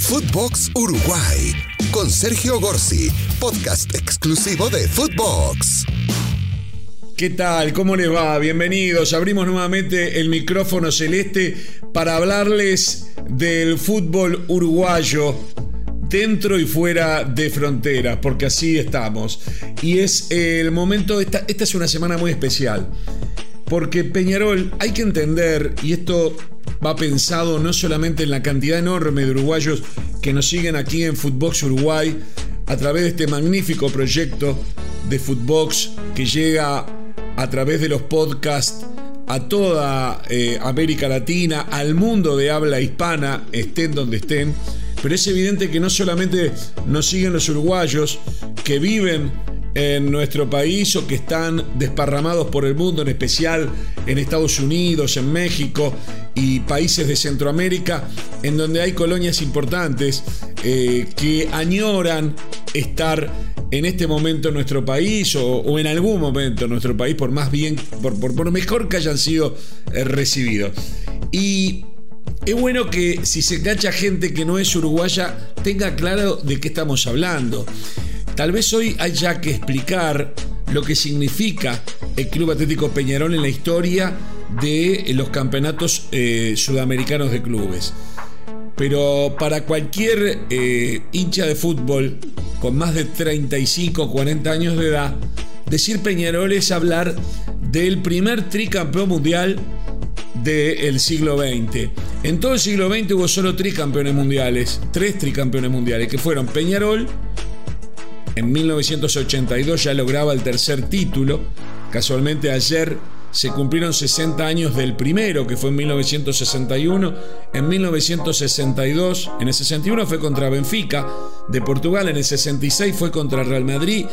Footbox Uruguay con Sergio Gorsi, podcast exclusivo de Footbox. ¿Qué tal? ¿Cómo les va? Bienvenidos. Abrimos nuevamente el micrófono celeste para hablarles del fútbol uruguayo dentro y fuera de fronteras, porque así estamos. Y es el momento, esta, esta es una semana muy especial, porque Peñarol, hay que entender, y esto va pensado no solamente en la cantidad enorme de uruguayos que nos siguen aquí en Footbox Uruguay, a través de este magnífico proyecto de Footbox que llega a través de los podcasts a toda eh, América Latina, al mundo de habla hispana, estén donde estén. Pero es evidente que no solamente nos siguen los uruguayos que viven en nuestro país o que están desparramados por el mundo, en especial en Estados Unidos, en México y países de Centroamérica, en donde hay colonias importantes eh, que añoran estar en este momento en nuestro país o, en algún momento en nuestro país, por más bien, por, por, mejor que hayan sido eh, recibidos. Y es bueno que si se cacha gente que no es uruguaya, tenga claro de qué estamos hablando. Tal vez hoy haya que explicar lo que significa el Club Atlético Peñarol en la historia de los campeonatos eh, sudamericanos de clubes. Pero para cualquier eh, hincha de fútbol con más de 35 o 40 años de edad, decir Peñarol es hablar del primer tricampeón mundial del siglo XX. En todo el siglo XX hubo solo tricampeones mundiales, tres tricampeones mundiales, que fueron Peñarol, en 1982 ya lograba el tercer título. Casualmente ayer se cumplieron 60 años del primero, que fue en 1961. En 1962, en el 61 fue contra Benfica de Portugal, en el 66 fue contra Real Madrid.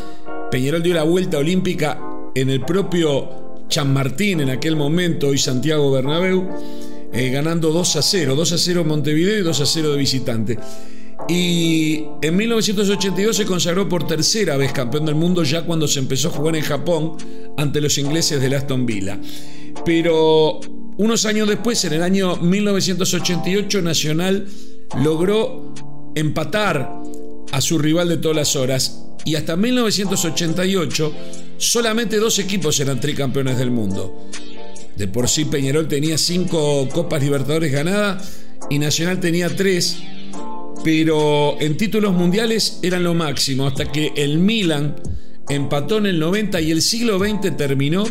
Peñarol dio la vuelta olímpica en el propio Martín en aquel momento, hoy Santiago Bernabéu, eh, ganando 2 a 0, 2 a 0 Montevideo y 2 a 0 de visitante. Y en 1982 se consagró por tercera vez campeón del mundo ya cuando se empezó a jugar en Japón ante los ingleses de Aston Villa. Pero unos años después, en el año 1988, Nacional logró empatar a su rival de todas las horas y hasta 1988 solamente dos equipos eran tricampeones del mundo. De por sí Peñarol tenía cinco Copas Libertadores ganadas y Nacional tenía tres pero en títulos mundiales eran lo máximo, hasta que el Milan empató en el 90 y el siglo XX terminó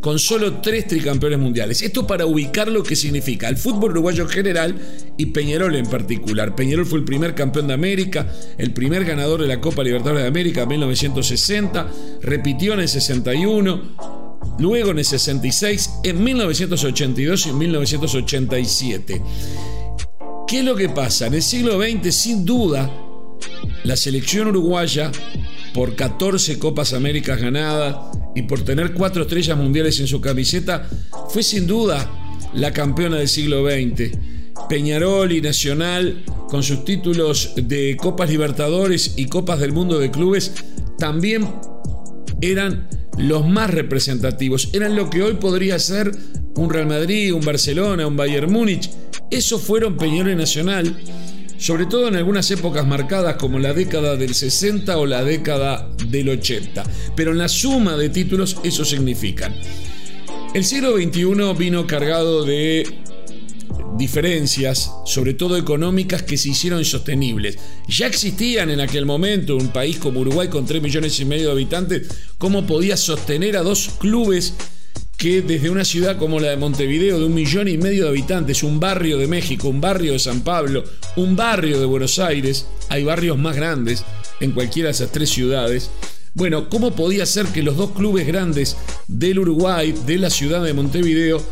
con solo tres tricampeones mundiales. Esto para ubicar lo que significa el fútbol uruguayo en general y Peñarol en particular. Peñarol fue el primer campeón de América, el primer ganador de la Copa Libertadores de América en 1960, repitió en el 61, luego en el 66, en 1982 y en 1987. ¿Qué es lo que pasa? En el siglo XX, sin duda, la selección uruguaya, por 14 Copas Américas ganadas y por tener cuatro estrellas mundiales en su camiseta, fue sin duda la campeona del siglo XX. Peñarol y Nacional, con sus títulos de Copas Libertadores y Copas del Mundo de Clubes, también eran los más representativos. Eran lo que hoy podría ser un Real Madrid, un Barcelona, un Bayern Múnich eso fueron Peñarol Nacional, sobre todo en algunas épocas marcadas como la década del 60 o la década del 80. Pero en la suma de títulos eso significa. El siglo XXI vino cargado de diferencias, sobre todo económicas, que se hicieron insostenibles. Ya existían en aquel momento un país como Uruguay con 3 millones y medio de habitantes, ¿cómo podía sostener a dos clubes que desde una ciudad como la de Montevideo, de un millón y medio de habitantes, un barrio de México, un barrio de San Pablo, un barrio de Buenos Aires, hay barrios más grandes en cualquiera de esas tres ciudades. Bueno, ¿cómo podía ser que los dos clubes grandes del Uruguay, de la ciudad de Montevideo,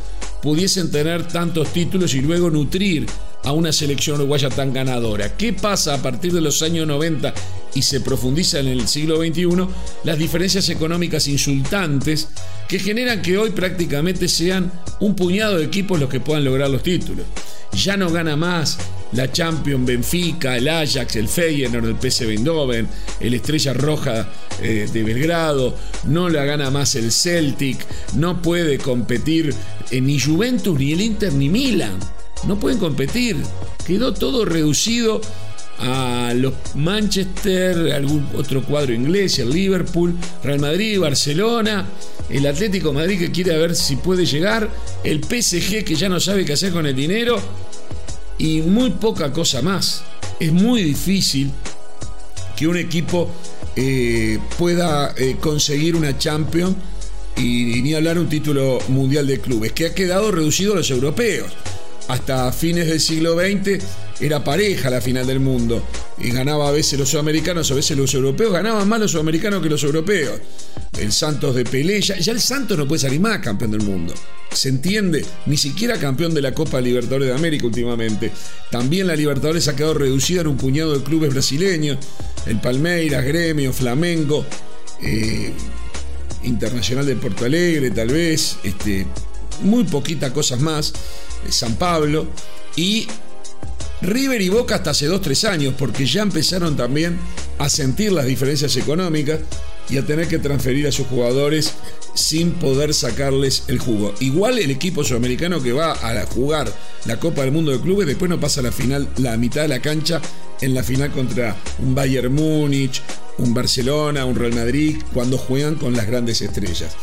pudiesen tener tantos títulos y luego nutrir a una selección uruguaya tan ganadora. ¿Qué pasa a partir de los años 90 y se profundiza en el siglo XXI? Las diferencias económicas insultantes que generan que hoy prácticamente sean un puñado de equipos los que puedan lograr los títulos. Ya no gana más la Champions Benfica, el Ajax, el Feyenoord, el PSV Eindhoven, el Estrella Roja eh, de Belgrado, no la gana más el Celtic, no puede competir ni Juventus, ni el Inter, ni Milan no pueden competir. Quedó todo reducido a los Manchester, algún otro cuadro inglés, el Liverpool, Real Madrid, Barcelona, el Atlético Madrid que quiere ver si puede llegar, el PSG que ya no sabe qué hacer con el dinero y muy poca cosa más. Es muy difícil que un equipo eh, pueda eh, conseguir una Champions y, ni hablar un título mundial de clubes, que ha quedado reducido a los europeos. Hasta fines del siglo XX era pareja la final del mundo y ganaba a veces los sudamericanos, a veces los europeos, ganaban más los sudamericanos que los europeos. El Santos de Pelé, ya, el Santos no puede salir más campeón del mundo. ¿Se entiende? Ni siquiera campeón de la Copa Libertadores de América últimamente. También la Libertadores ha quedado reducida en un puñado de clubes brasileños. El Palmeiras, Gremio, Flamengo, eh, Internacional de Porto Alegre, tal vez. Este, muy poquitas cosas más. Eh, San Pablo. Y River y Boca hasta hace 2-3 años, porque ya empezaron también a sentir las diferencias económicas y a tener que transferir a sus jugadores sin poder sacarles el jugo. Igual el equipo sudamericano que va a jugar la Copa del Mundo de Clubes después no pasa la final, la mitad de la cancha en la final contra un Bayern Múnich, un Barcelona, un Real Madrid, cuando juegan con las grandes estrellas.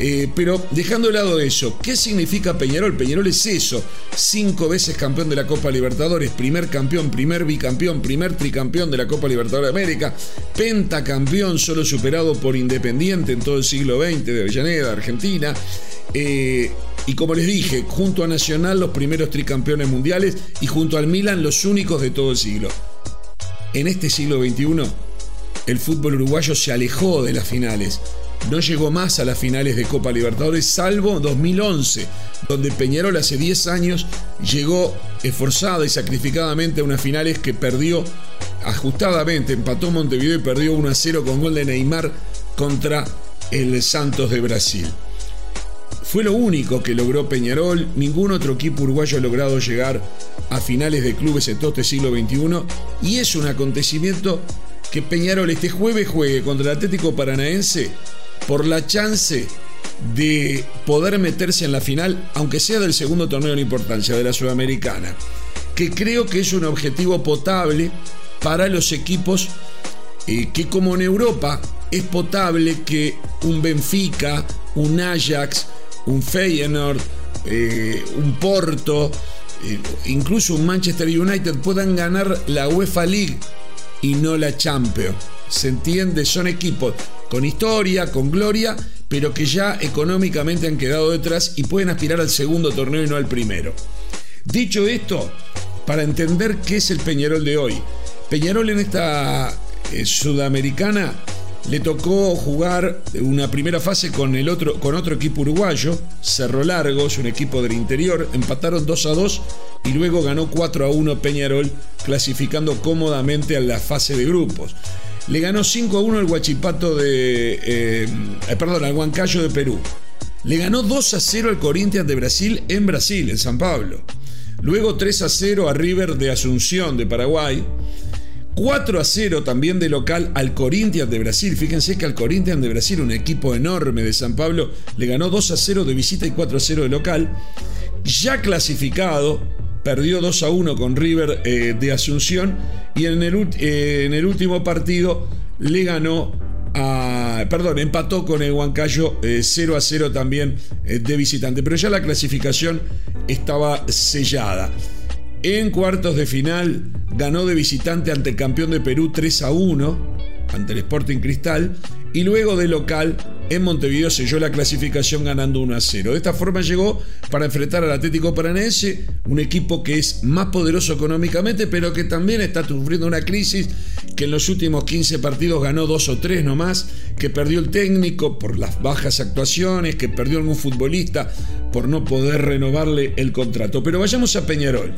Eh, pero dejando de lado eso, ¿qué significa Peñarol? Peñarol es eso, cinco veces campeón de la Copa Libertadores, primer campeón, primer bicampeón, primer tricampeón de la Copa Libertadores de América, pentacampeón solo superado por Independiente en todo el siglo XX de Avellaneda, Argentina. Eh, y como les dije, junto a Nacional los primeros tricampeones mundiales y junto al Milan los únicos de todo el siglo. En este siglo XXI, el fútbol uruguayo se alejó de las finales. No llegó más a las finales de Copa Libertadores, salvo 2011, donde Peñarol hace 10 años llegó esforzada y sacrificadamente a unas finales que perdió ajustadamente, empató Montevideo y perdió 1 a 0 con gol de Neymar contra el Santos de Brasil. Fue lo único que logró Peñarol, ningún otro equipo uruguayo ha logrado llegar a finales de clubes en todo este siglo XXI y es un acontecimiento que Peñarol este jueves juegue contra el Atlético Paranaense por la chance de poder meterse en la final, aunque sea del segundo torneo de importancia, de la Sudamericana, que creo que es un objetivo potable para los equipos eh, que como en Europa es potable que un Benfica, un Ajax, un Feyenoord, eh, un Porto, eh, incluso un Manchester United puedan ganar la UEFA League y no la Champions. ¿Se entiende? Son equipos con historia, con gloria, pero que ya económicamente han quedado detrás y pueden aspirar al segundo torneo y no al primero. Dicho esto, para entender qué es el Peñarol de hoy, Peñarol en esta eh, sudamericana le tocó jugar una primera fase con, el otro, con otro equipo uruguayo, Cerro Largos, un equipo del interior, empataron 2 a 2 y luego ganó 4 a 1 Peñarol, clasificando cómodamente a la fase de grupos. Le ganó 5 a 1 el Guachipato de. Eh, eh, perdón, al Huancayo de Perú. Le ganó 2 a 0 al Corinthians de Brasil en Brasil, en San Pablo. Luego 3 a 0 a River de Asunción de Paraguay. 4 a 0 también de local al Corinthians de Brasil. Fíjense que al Corinthians de Brasil, un equipo enorme de San Pablo, le ganó 2 a 0 de visita y 4 a 0 de local. Ya clasificado perdió 2 a 1 con River eh, de Asunción y en el, eh, en el, último partido le ganó a, perdón, empató con el Huancayo 0 eh, a 0 también de visitante, pero ya la clasificación estaba sellada. En cuartos de final ganó de visitante ante el campeón de Perú 3 a 1 ante el Sporting Cristal y luego de local en Montevideo selló la clasificación ganando 1 a 0. De esta forma llegó para enfrentar al Atlético Paranaense, un equipo que es más poderoso económicamente, pero que también está sufriendo una crisis, que en los últimos 15 partidos ganó 2 o 3 nomás, que perdió el técnico por las bajas actuaciones, que perdió algún futbolista por no poder renovarle el contrato. Pero vayamos a Peñarol.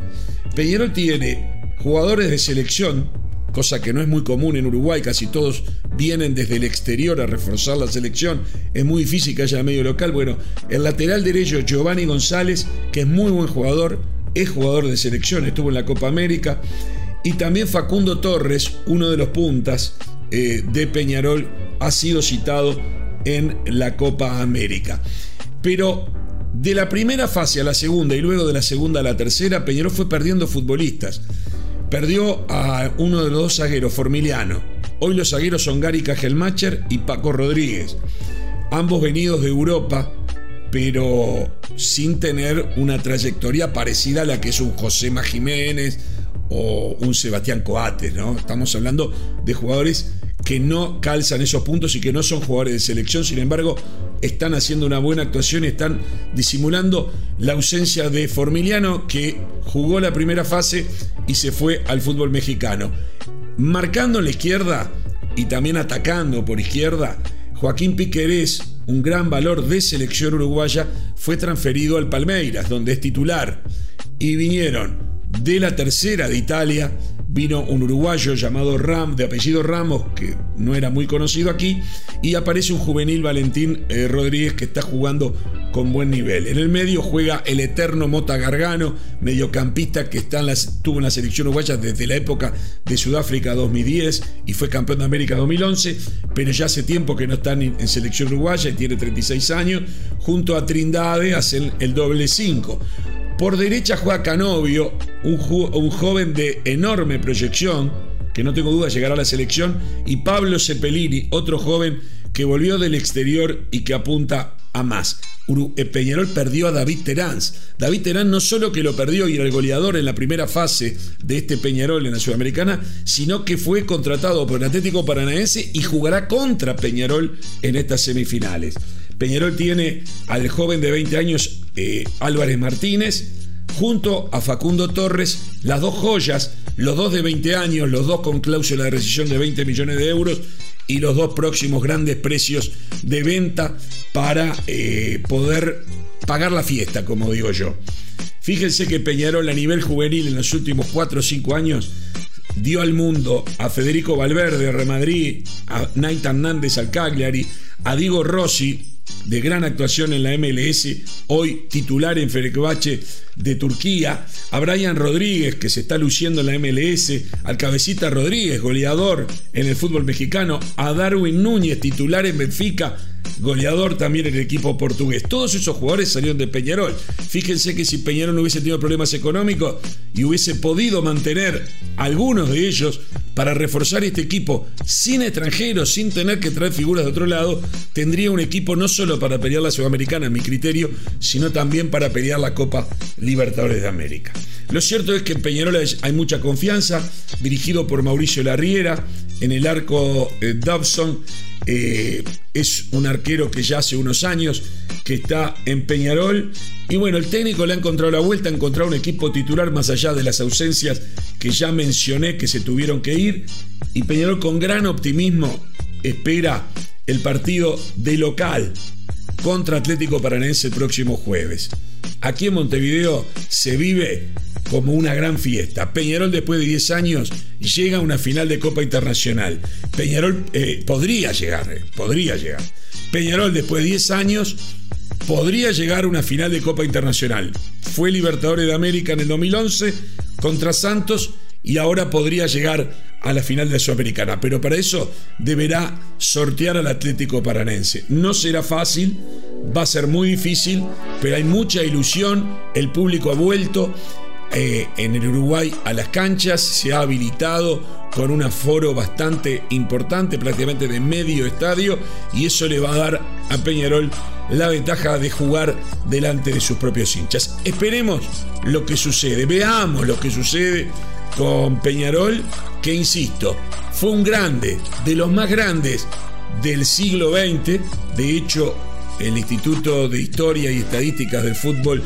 Peñarol tiene jugadores de selección cosa que no es muy común en Uruguay, casi todos vienen desde el exterior a reforzar la selección, es muy difícil que haya medio local. Bueno, el lateral derecho Giovanni González, que es muy buen jugador, es jugador de selección, estuvo en la Copa América, y también Facundo Torres, uno de los puntas eh, de Peñarol, ha sido citado en la Copa América. Pero de la primera fase a la segunda y luego de la segunda a la tercera, Peñarol fue perdiendo futbolistas. perdió a uno de los dos zagueros, Formiliano. Hoy los zagueros son Gary Cajelmacher y Paco Rodríguez, ambos venidos de Europa, pero sin tener una trayectoria parecida a la que es un José Jiménez o un Sebastián Coates, ¿no? Estamos hablando de jugadores que no calzan esos puntos y que no son jugadores de selección, sin embargo, están haciendo una buena actuación y están disimulando la ausencia de Formiliano, que jugó la primera fase y se fue al fútbol mexicano. Marcando en la izquierda y también atacando por izquierda, Joaquín Piquerés, un gran valor de selección uruguaya, fue transferido al Palmeiras, donde es titular. Y vinieron de la tercera de Italia, vino un uruguayo llamado Ram, de apellido Ramos, que no era muy conocido aquí, y aparece un juvenil Valentín eh, Rodríguez que está jugando con buen nivel. En el medio juega el eterno Mota Gargano, mediocampista que está en la, tuvo en la selección uruguaya desde la época de Sudáfrica 2010 y fue campeón de América 2011, pero ya hace tiempo que no está en, selección uruguaya y tiene 36 años. Junto a Trindade hacen el doble 5. Por derecha juega Canovio, un, joven de enorme proyección, que no tengo duda llegará a la selección, y Pablo Cepelini, otro joven que volvió del exterior y que apunta a más. Eh, Peñarol perdió a David Terán. David Terán no solo que lo perdió y era el goleador en la primera fase de este Peñarol en la Sudamericana, sino que fue contratado por el Atlético Paranaense y jugará contra Peñarol en estas semifinales. Peñarol tiene al joven de 20 años eh, Álvarez Martínez, junto a Facundo Torres, las dos joyas, los dos de 20 años, los dos con cláusula de rescisión de 20 millones de euros y los dos próximos grandes precios de venta para eh, poder pagar la fiesta, como digo yo. Fíjense que Peñarol a nivel juvenil en los últimos 4 o 5 años dio al mundo a Federico Valverde, a Remadrid, a Nathan Hernández al Cagliari, a Diego Rossi, de gran actuación en la MLS, hoy titular en Fenerbahce de Turquía, a Brian Rodríguez, que se está luciendo en la MLS, al Cabecita Rodríguez, goleador en el fútbol mexicano, a Darwin Núñez, titular en Benfica, goleador también en el equipo portugués. Todos esos jugadores salieron de Peñarol. Fíjense que si Peñarol no hubiese tenido problemas económicos y hubiese podido mantener algunos de ellos para reforzar este equipo sin extranjeros, sin tener que traer figuras de otro lado, tendría un equipo no solo para pelear la Sudamericana, en mi criterio, sino también para pelear la Copa Libertadores de América. Lo cierto es que en Peñarol hay mucha confianza, dirigido por Mauricio Larriera, en el arco eh, Dobson eh, es un arquero que ya hace unos años que está en Peñarol. Y bueno, el técnico le ha encontrado la vuelta, ha encontrado un equipo titular más allá de las ausencias que ya mencioné que se tuvieron que ir. Y Peñarol con gran optimismo espera el partido de local contra Atlético Paranense el próximo jueves. Aquí en Montevideo se vive como una gran fiesta. Peñarol después de 10 años llega a una final de Copa Internacional. Peñarol eh, podría llegar, eh, podría llegar. Peñarol después de 10 años podría llegar a una final de Copa Internacional. Fue Libertadores de América en el 2011 contra Santos y ahora podría llegar a la final de Sudamericana. Pero para eso deberá sortear al Atlético Paranense. No será fácil, va a ser muy difícil, pero hay mucha ilusión, el público ha vuelto eh, en el Uruguay a las canchas, se ha habilitado con un aforo bastante importante, prácticamente de medio estadio, y eso le va a dar a Peñarol la ventaja de jugar delante de sus propios hinchas. Esperemos lo que sucede, veamos lo que sucede con Peñarol, que insisto, fue un grande, de los más grandes del siglo XX, de hecho el Instituto de Historia y Estadísticas del Fútbol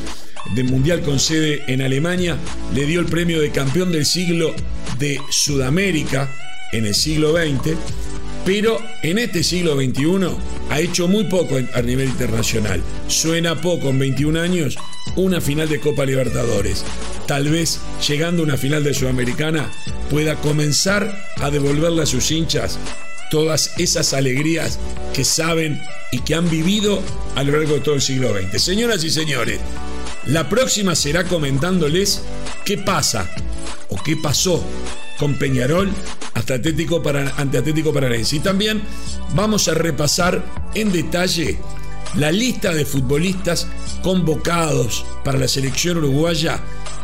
del Mundial con sede en Alemania, le dio el premio de campeón del siglo de Sudamérica en el siglo XX, pero en este siglo XXI ha hecho muy poco a nivel internacional. Suena poco en 21 años una final de Copa Libertadores. Tal vez llegando a una final de Sudamericana pueda comenzar a devolverle a sus hinchas todas esas alegrías que saben y que han vivido a lo largo de todo el siglo XX. Señoras y señores, la próxima será comentándoles qué pasa o qué pasó con Peñarol hasta Atlético para, ante Atlético Paranaense. Y también vamos a repasar en detalle la lista de futbolistas convocados para la selección uruguaya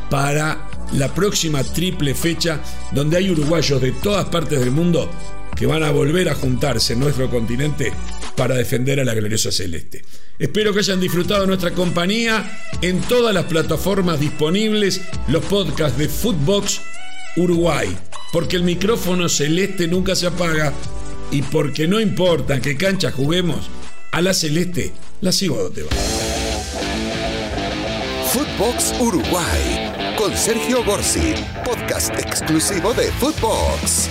para la próxima triple fecha donde hay uruguayos de todas partes del mundo que van a volver a juntarse en nuestro continente para defender a la gloriosa celeste. Espero que hayan disfrutado nuestra compañía en todas las plataformas disponibles, los podcasts de Footbox Uruguay, porque el micrófono celeste nunca se apaga y porque no importa qué cancha juguemos, a la celeste la sigo donde va. Footbox Uruguay con Sergio Gorsi, podcast exclusivo de Footbox.